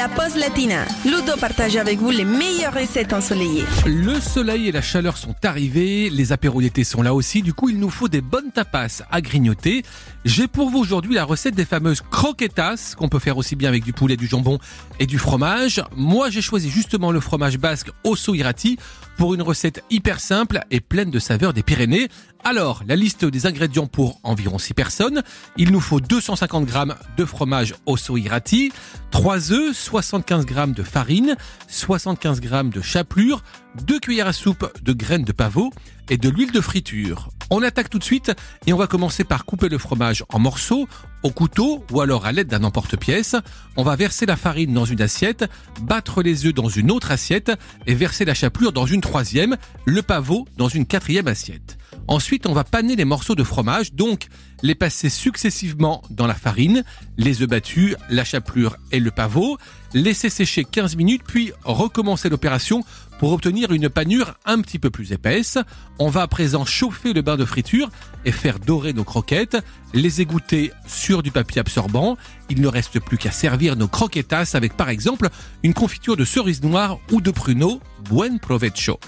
La pause latina. Ludo partage avec vous les meilleures recettes ensoleillées. Le soleil et la chaleur sont arrivés, les apéros d'été sont là aussi, du coup il nous faut des bonnes tapas à grignoter. J'ai pour vous aujourd'hui la recette des fameuses croquetas, qu'on peut faire aussi bien avec du poulet, du jambon et du fromage. Moi j'ai choisi justement le fromage basque Osso Irati pour une recette hyper simple et pleine de saveurs des Pyrénées. Alors, la liste des ingrédients pour environ 6 personnes. Il nous faut 250 g de fromage Osso Irati, 3 œufs, 75 g de farine, 75 g de chapelure, 2 cuillères à soupe de graines de pavot et de l'huile de friture. On attaque tout de suite et on va commencer par couper le fromage en morceaux au couteau ou alors à l'aide d'un emporte-pièce. On va verser la farine dans une assiette, battre les œufs dans une autre assiette et verser la chapelure dans une troisième, le pavot dans une quatrième assiette. Ensuite, on va paner les morceaux de fromage, donc les passer successivement dans la farine, les œufs battus, la chapelure et le pavot, laisser sécher 15 minutes, puis recommencer l'opération pour obtenir une panure un petit peu plus épaisse. On va à présent chauffer le bain de friture et faire dorer nos croquettes, les égoutter sur du papier absorbant. Il ne reste plus qu'à servir nos croquetas avec par exemple une confiture de cerise noire ou de pruneau. Buen provecho